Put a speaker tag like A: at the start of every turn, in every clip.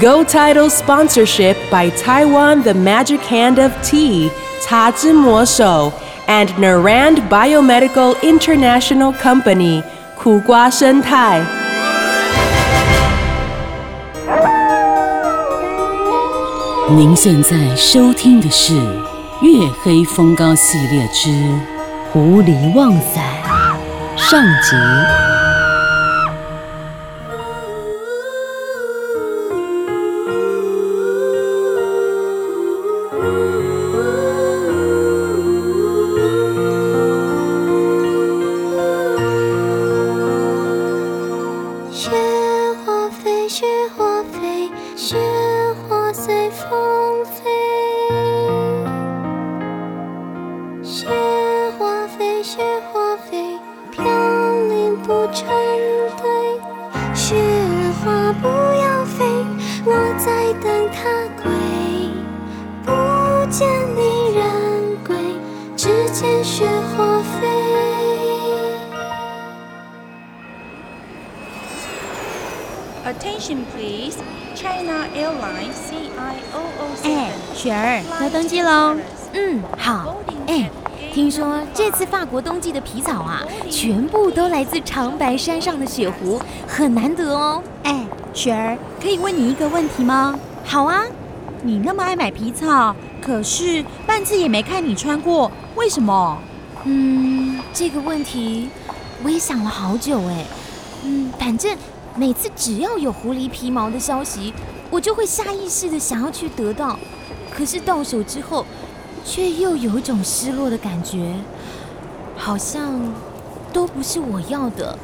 A: Go Title sponsorship by Taiwan The Magic Hand of Tea, 茶之魔手 and Narand Biomedical International Company, 苦瓜生态。
B: 您现在收听的是《月黑风高》系列之《狐狸旺仔》上集。
C: 成堆。雪花不要飞，我在等它归。不见离人归，只见雪花飞。
D: Attention please, China Airlines CIOO
E: 哎，雪儿，要登机喽。嗯，好。哎，听说这次法国冬季的皮草啊，全部都来自长白山上的雪狐，很难得哦。
F: 哎，雪儿，可以问你一个问题吗？
E: 好啊，
F: 你那么爱买皮草，可是半次也没看你穿过，为什么？
E: 嗯，这个问题我也想了好久哎。嗯，反正每次只要有狐狸皮毛的消息，我就会下意识的想要去得到，可是到手之后，却又有一种失落的感觉，好像都不是我要的。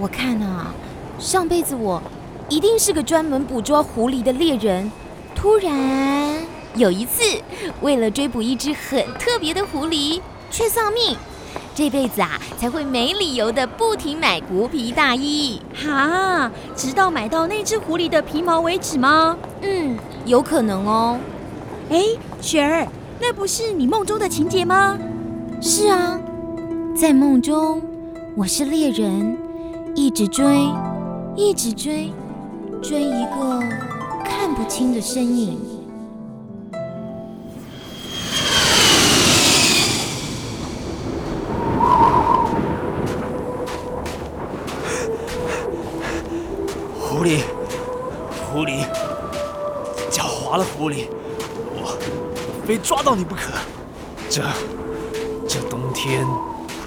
E: 我看啊，上辈子我一定是个专门捕捉狐狸的猎人，突然有一次，为了追捕一只很特别的狐狸，却丧命。这辈子啊，才会没理由的不停买狐皮大衣。
F: 哈，直到买到那只狐狸的皮毛为止吗？
E: 嗯，有可能哦。
F: 哎，雪儿，那不是你梦中的情节吗？
E: 是啊，在梦中，我是猎人，一直追，一直追，追一个看不清的身影。
G: 到你不可。这这冬天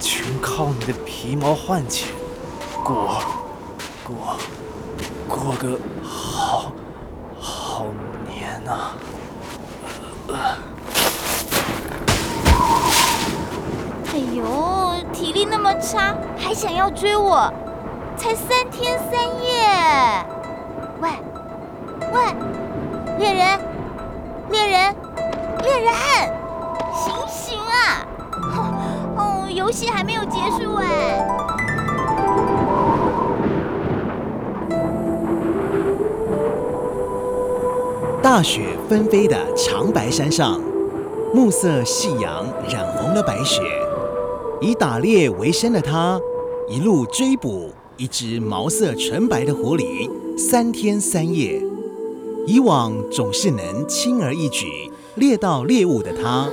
G: 全靠你的皮毛换钱，过过过个好好年啊！
C: 哎呦，体力那么差，还想要追我？才三天三夜。喂，喂，猎人，猎人，人，醒醒啊！哦，游戏还没有结束哎。
H: 大雪纷飞的长白山上，暮色夕阳染红了白雪。以打猎为生的他，一路追捕一只毛色纯白的狐狸，三天三夜。以往总是能轻而易举猎到猎物的他，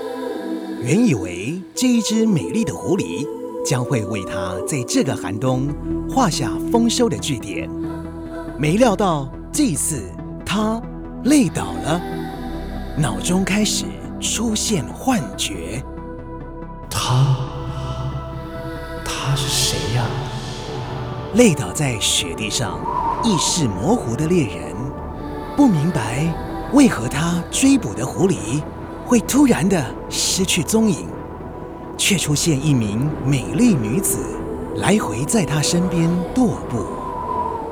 H: 原以为这一只美丽的狐狸将会为他在这个寒冬画下丰收的句点。没料到这一次他累倒了，脑中开始出现幻觉。
G: 他他是谁呀、
H: 累倒在雪地上，意识模糊的猎人，不明白为何他追捕的狐狸会突然的失去踪影，却出现一名美丽女子来回在他身边踱步。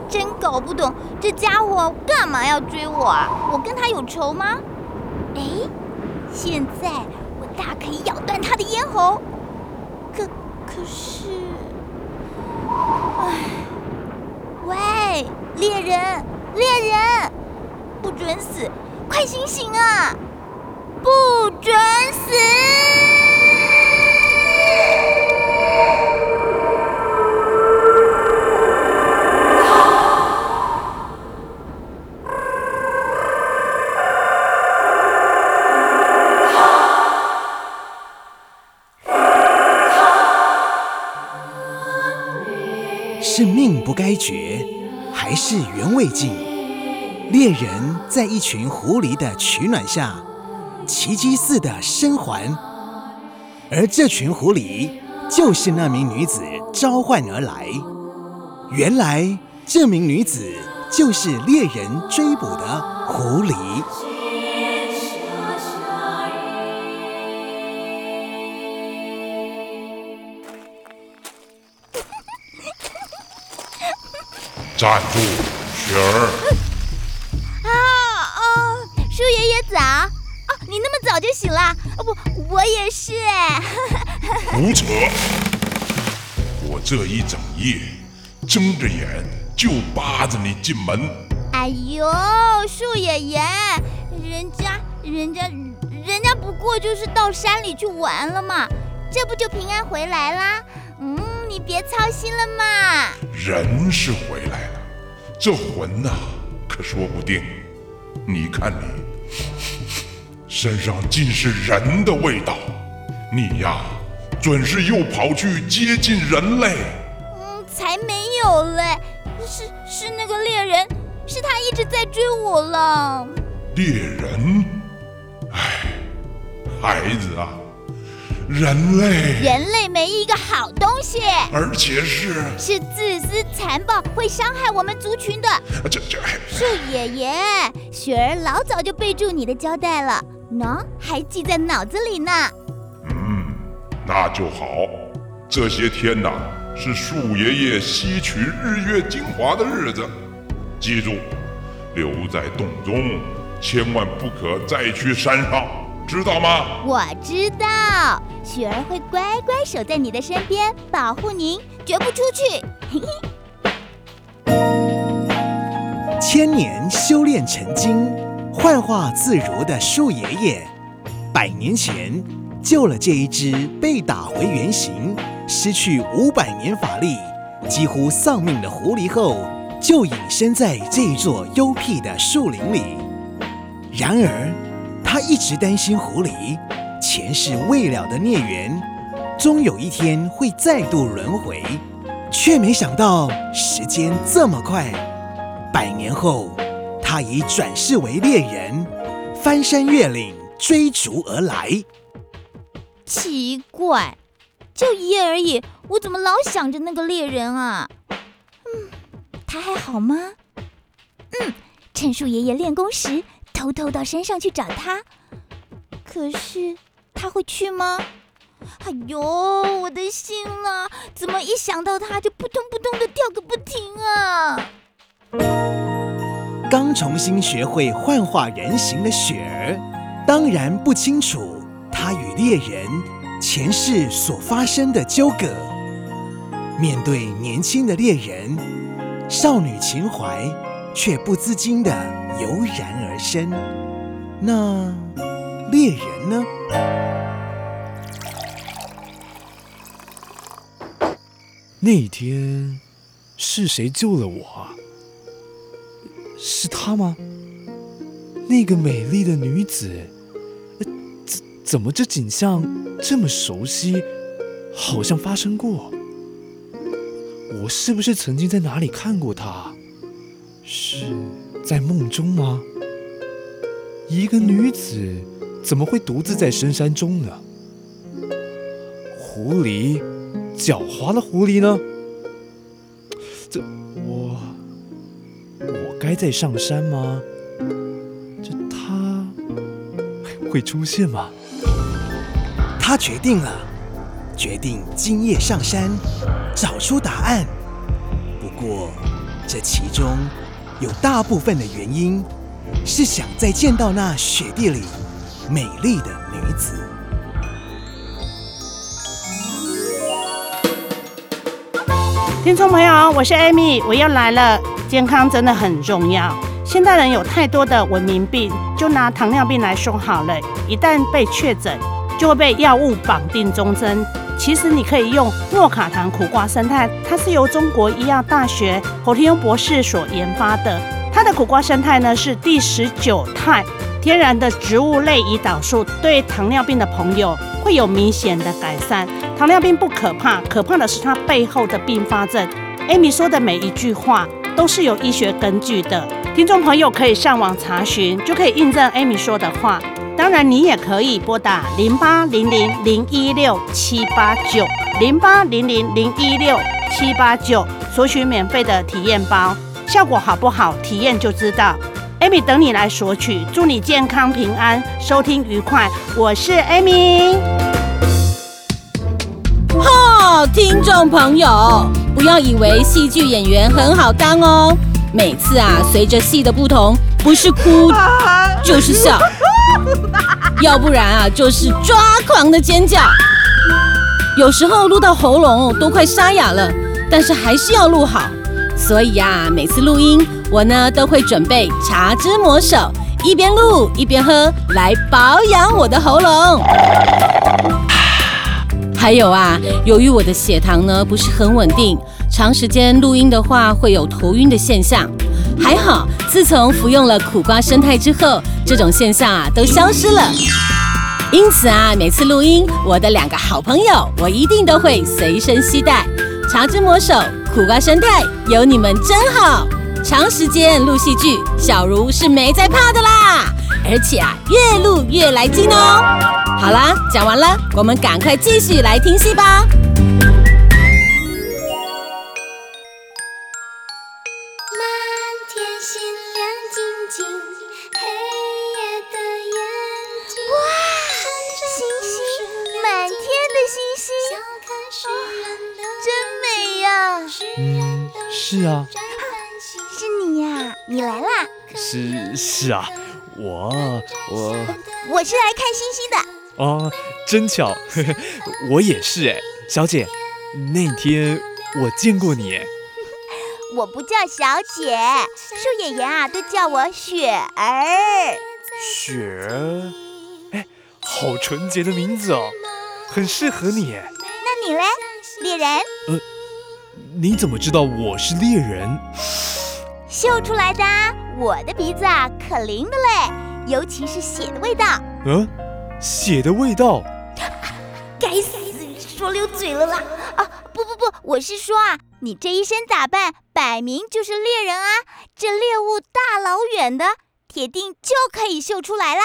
C: 真搞不懂这家伙干嘛要追我啊？我跟他有仇吗？哎，现在我大可以咬断他的咽喉。可可是，唉，喂，猎人，猎人，不准死！快醒醒啊！不准死！
H: 是命不该绝，还是缘未尽？猎人在一群狐狸的取暖下，奇迹似的生还。而这群狐狸就是那名女子召唤而来。原来这名女子就是猎人追捕的狐狸。
I: 站住，雪儿！
C: 是哎。
I: 胡扯！我这一整夜睁着眼就扒着你进门。
C: 哎呦，树爷爷，人家人家人家不过就是到山里去玩了嘛，这不就平安回来啦？嗯，你别操心了嘛。
I: 人是回来了，这魂呐、可说不定。你看你，身上尽是人的味道，你呀，准是又跑去接近人类。
C: 嗯，才没有嘞，是是那个猎人，是他一直在追我了。
I: 猎人，唉，孩子啊，人类，
C: 人类没一个好东西，
I: 而且是
C: 是自私残暴，会伤害我们族群的。
I: 这这，
C: 树爷爷，雪儿老早就备注你的交代了，喏，还记在脑子里呢。
I: 嗯，那就好。这些天呐，是树爷爷吸取日月精华的日子，记住，留在洞中，千万不可再去山上，知道吗？
C: 我知道，雪儿会乖乖守在你的身边，保护您，绝不出去。嘿嘿。
H: 千年修炼成精、幻化自如的树爷爷，百年前救了这一只被打回原形、失去五百年法力、几乎丧命的狐狸后，就隐身在这一座幽僻的树林里。然而，他一直担心狐狸前世未了的孽缘，终有一天会再度轮回，却没想到时间这么快。百年后，他已转世为猎人，翻山越岭追逐而来。
C: 奇怪，就一夜而已，我怎么老想着那个猎人啊？嗯，他还好吗？嗯，趁树爷爷练功时，偷偷到山上去找他。可是他会去吗？哎呦，我的心啊，怎么一想到他就扑通扑通的跳个不停啊！
H: 刚重新学会幻化人形的雪儿，当然不清楚他与猎人前世所发生的纠葛。面对年轻的猎人，少女情怀却不自禁的油然而生。那猎人呢？
G: 那天是谁救了我？是她吗？那个美丽的女子，怎么这景象这么熟悉，好像发生过？我是不是曾经在哪里看过她？是在梦中吗？一个女子怎么会独自在深山中呢？狐狸，狡猾的狐狸呢？这我。我该再上山吗？这他会出现吗？
H: 他决定了，决定今夜上山，找出答案。不过，这其中有大部分的原因，是想再见到那雪地里美丽的女子。
J: 听众朋友，我是 Amy，我又来了。健康真的很重要。现代人有太多的文明病，就拿糖尿病来说好了，一旦被确诊，就会被药物绑定终身。其实你可以用诺卡糖苦瓜生态，它是由中国医药大学侯天庸博士所研发的。它的苦瓜生态呢是第十九肽天然的植物类胰岛素，对糖尿病的朋友会有明显的改善。糖尿病不可怕，可怕的是它背后的并发症。Amy 说的每一句话都是有医学根据的，听众朋友可以上网查询，就可以印证 Amy 说的话。当然，你也可以拨打零八零零零一六七八九零八零零零一六七八九索取免费的体验包，效果好不好，体验就知道。Amy 等你来索取，祝你健康平安，收听愉快。我是 Amy。
B: 哦，听众朋友，不要以为戏剧演员很好当哦。每次啊，随着戏的不同，不是哭就是笑，要不然啊，就是抓狂的尖叫。有时候录到喉咙都快沙哑了，但是还是要录好。所以呀，每次录音，我呢都会准备茶之魔手，一边录一边喝，来保养我的喉咙。还有啊，由于我的血糖呢不是很稳定，长时间录音的话会有头晕的现象。还好，自从服用了苦瓜生态之后，这种现象啊都消失了。因此啊，每次录音，我的两个好朋友，我一定都会随身携带茶之魔手、苦瓜生态，有你们真好。长时间录戏剧，小茹是没在怕的啦，而且啊，越录越来劲哦。好啦，讲完了，我们赶快继续来听戏吧。
C: 你来啦！
G: 是是啊，我我
C: 我是来看星星的。
G: 哦，真巧，呵呵，我也是哎，小姐，那天我见过你哎。
C: 我不叫小姐，树爷爷啊都叫我雪儿。
G: 雪儿，哎，好纯洁的名字哦，很适合你哎。
C: 那你嘞，猎人？
G: 呃，你怎么知道我是猎人？
C: 嗅出来的，我的鼻子啊可灵的嘞，尤其是血的味道。
G: 嗯，血的味道。
C: 该死，说溜嘴了啦！啊，不不不，我是说啊，你这一身打扮，摆明就是猎人啊，这猎物大老远的，铁定就可以嗅出来啦。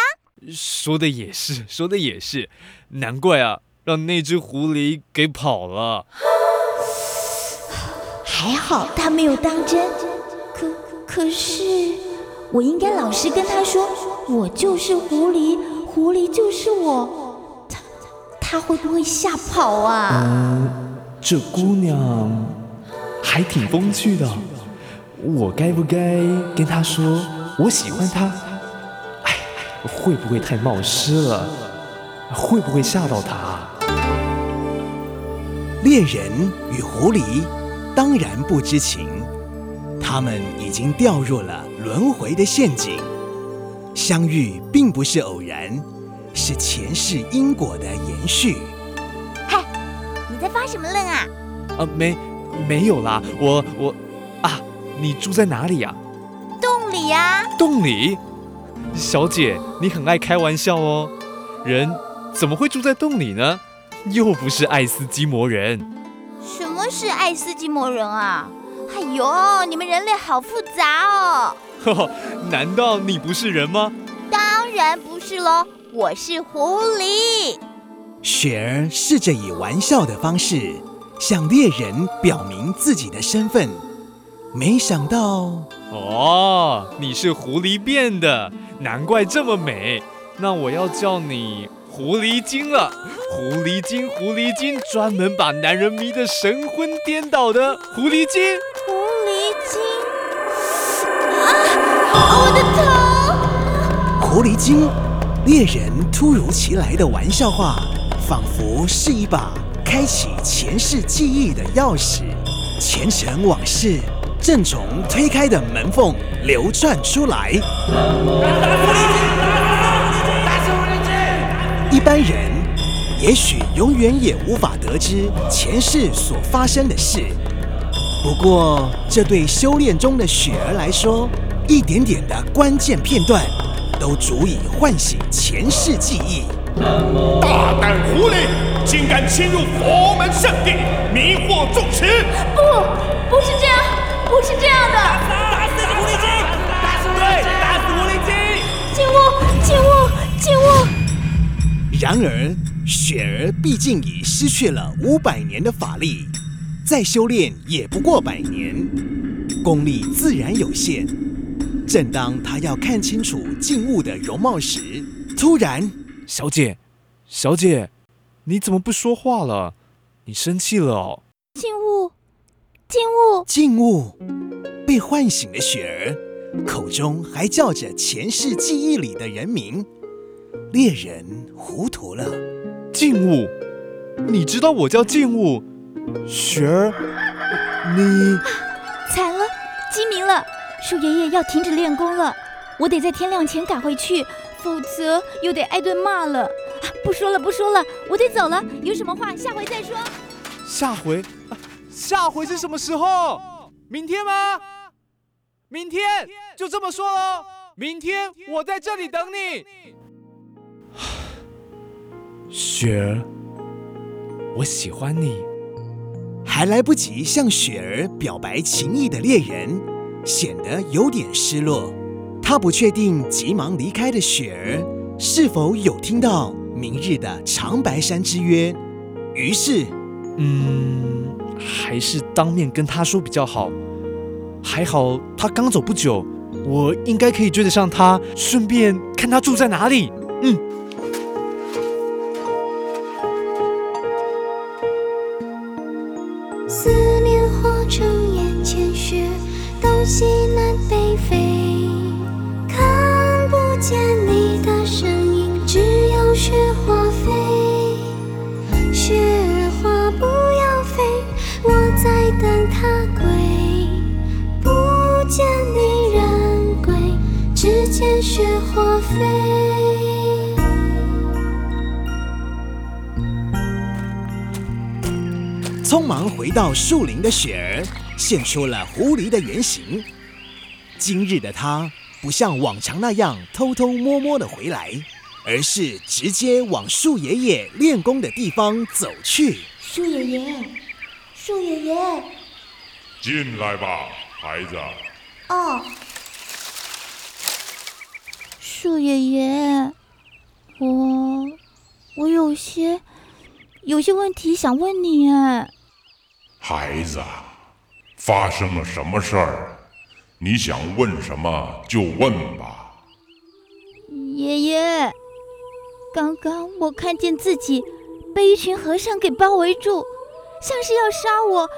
G: 说的也是，说的也是，难怪啊，让那只狐狸给跑了。
C: 还好他没有当真，可可是，我应该老实跟他说，我就是狐狸，狐狸就是我，他他会不会吓跑啊？
G: 嗯，这姑娘还挺风趣的，我该不该跟她说我喜欢她？哎，会不会太冒失了？会不会吓到她？
H: 猎人与狐狸当然不知情，他们已经掉入了轮回的陷阱。相遇并不是偶然，是前世因果的延续。
C: 嗨，你在发什么愣啊？
G: 啊，没，没有啦，我我啊，你住在哪里呀、
C: 洞里呀、
G: 洞里？小姐，你很爱开玩笑哦。人怎么会住在洞里呢？又不是爱斯基摩人。
C: 什么是爱斯基摩人啊？哎呦，你们人类好复杂哦！
G: 呵呵，难道你不是人吗？
C: 当然不是喽，我是狐狸。
H: 雪儿试着以玩笑的方式向猎人表明自己的身份，没想到
G: 哦，你是狐狸变的，难怪这么美。那我要叫你狐狸精了。狐狸精，狐狸精，专门把男人迷得神魂颠倒的狐狸精。
C: 我的头！
H: 狐狸精猎人突如其来的玩笑话，仿佛是一把开启前世记忆的钥匙，前尘往事正从推开的门缝流转出来。一般人也许永远也无法得知前世所发生的事，不过这对修炼中的雪儿来说，一点点的关键片段都足以唤醒前世记忆。
K: 大胆狐狸，竟敢侵入佛门圣地，迷惑众持！
C: 不，不是这样，不是这样的！
K: 打死狐狸精！打死对，打死狐狸精！
C: 进屋，进屋，进屋！
H: 然而，雪儿毕竟已失去了五百年的法力，再修炼也不过百年，功力自然有限。正当他要看清楚静物的容貌时，突然，
G: 小姐，小姐，你怎么不说话了？你生气了哦？
C: 静物，静物，
H: 静物，被唤醒的雪儿，口中还叫着前世记忆里的人名。猎人糊涂了，
G: 静物，你知道我叫静物，雪儿，你
E: 惨了，鸡鸣了，树爷爷要停止练功了，我得在天亮前赶回去，否则又得挨顿骂了。啊不说了，不说了，我得走了，有什么话下回再说。
G: 下回，啊下回是什么时候？明天吗？明天就这么说喽。明天我在这里等你。雪儿，我喜欢你。
H: 还来不及向雪儿表白情意的猎人，显得有点失落。他不确定急忙离开的雪儿是否有听到明日的长白山之约，于是，
G: 嗯，还是当面跟他说比较好。还好他刚走不久，我应该可以追得上他，顺便看他住在哪里。嗯。
L: 思念化成眼前雪，东西南北飞，看不见你的身影，只有雪花飞。雪花不要飞，我在等它归。不见你人归，只见雪花飞。
H: 匆忙回到树林的雪儿现出了狐狸的原形。今日的他不像往常那样偷偷摸摸的回来，而是直接往树爷爷练功的地方走去。
C: 树爷爷，树爷爷，
I: 进来吧，孩子。
C: 哦，树爷爷，我我有些有些问题想问你哎。
I: 孩子，发生了什么事儿？你想问什么就问吧。
C: 爷爷，刚刚我看见自己被一群和尚给包围住，像是要杀我，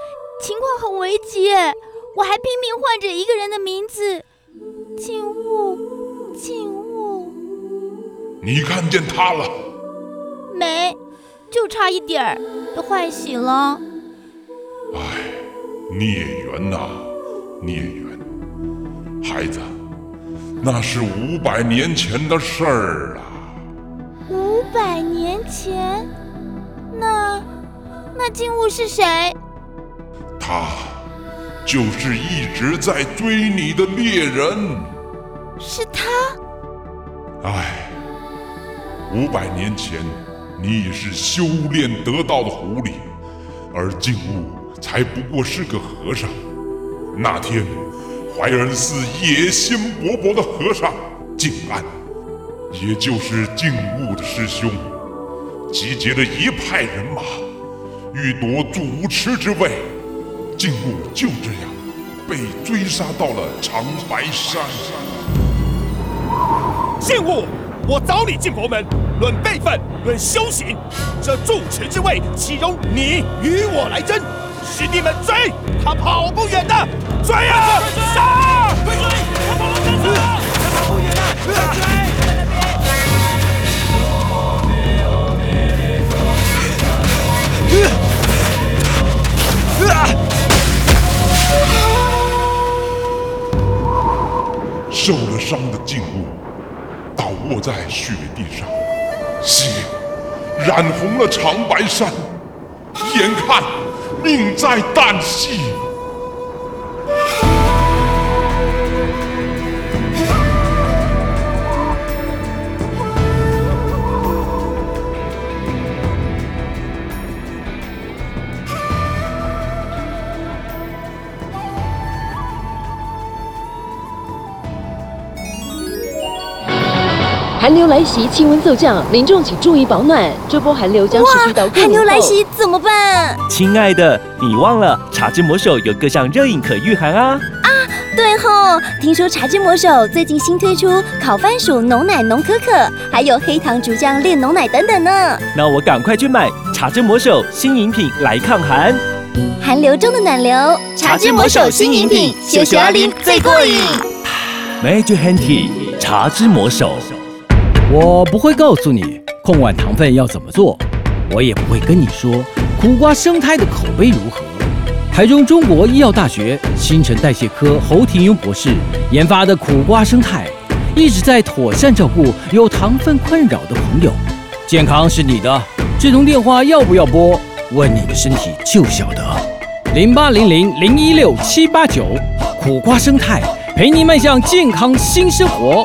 C: 情况很危急哎！我还拼命唤着一个人的名字，静物，静物。
I: 你看见他了？
C: 没，就差一点儿，都唤醒了。
I: 唉，孽缘呐、孽缘。孩子，那是五百年前的事儿啊。
C: 五百年前，那那静物是谁？
I: 他就是一直在追你的猎人。
C: 是他？
I: 唉，五百年前你已是修炼得道的狐狸，而静物才不过是个和尚。那天，怀仁寺野心勃勃的和尚静安，也就是静物的师兄，集结了一派人马，欲夺主持之位。静物就这样被追杀到了长白山。
K: 信物，我早你进佛门，论辈分，论修行，这住持之位，岂容你与我来争？兄弟们追，他跑不远的，追啊，杀，追追，他跑了，他上了，他跑不远的，追。
I: 受了伤的静物倒卧在雪地上，血染红了长白山，眼看。命在旦夕。
M: 寒流来袭，气温骤降，民众请注意保暖。这波寒流将持续到过年
C: 寒流来袭怎么办？
N: 亲爱的，你忘了茶之魔手有各项热饮可御寒啊！
O: 啊对吼，听说茶之魔手最近新推出烤番薯浓奶浓可可，还有黑糖竹浆炼浓奶等等呢。
N: 那我赶快去买茶之魔手新饮品来抗寒。
O: 寒流中的暖流，茶之魔手新饮品，秀秀阿林最过瘾。
P: Magic Hand Tea 茶之魔手。我不会告诉你控碗糖分要怎么做，我也不会跟你说苦瓜生态的口碑如何。台中中国医药大学新陈代谢科侯廷庸博士研发的苦瓜生态，一直在妥善照顾有糖分困扰的朋友。健康是你的，这通电话要不要拨？问你的身体就晓得。零八零零零一六七八九，苦瓜生态陪你迈向健康新生活。